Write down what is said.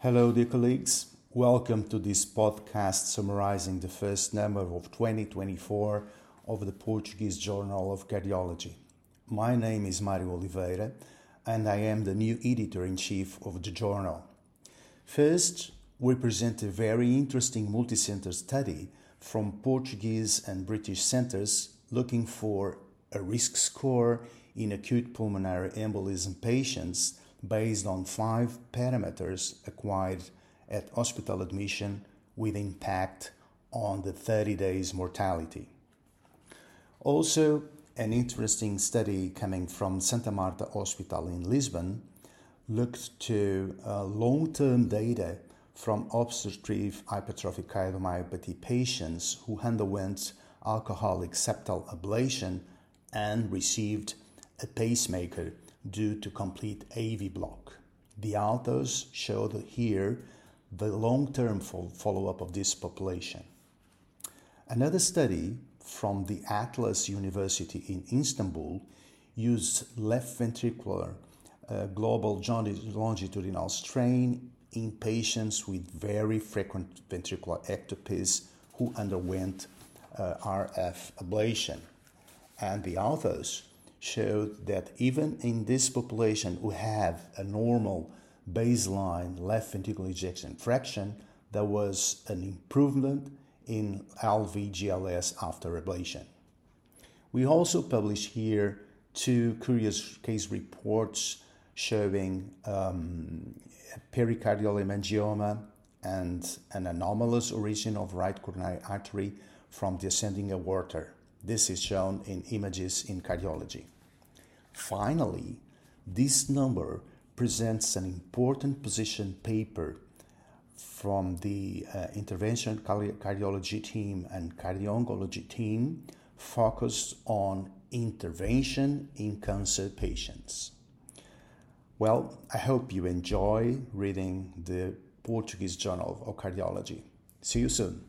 Hello, dear colleagues. Welcome to this podcast summarizing the first number of 2024 of the Portuguese Journal of Cardiology. My name is Mário Oliveira, and I am the new editor in chief of the journal. First, we present a very interesting multicenter study from Portuguese and British centers looking for a risk score in acute pulmonary embolism patients based on five parameters acquired at hospital admission with impact on the 30 days mortality. Also, an interesting study coming from Santa Marta Hospital in Lisbon looked to uh, long term data from obstructive hypertrophic cardiomyopathy patients who underwent alcoholic septal ablation and received a pacemaker due to complete AV block. The authors showed here the long term follow up of this population. Another study from the Atlas University in Istanbul used left ventricular uh, global longitudinal strain in patients with very frequent ventricular ectopies who underwent uh, RF ablation. And the authors showed that even in this population who have a normal baseline left ventricular ejection fraction, there was an improvement in LVGLS after ablation. We also published here two curious case reports showing um, pericardial hemangioma and an anomalous origin of right coronary artery from descending aorta. This is shown in images in cardiology. Finally, this number presents an important position paper from the uh, intervention cardiology team and cardiology team focused on intervention in cancer patients. Well, I hope you enjoy reading the Portuguese Journal of Cardiology. See you soon.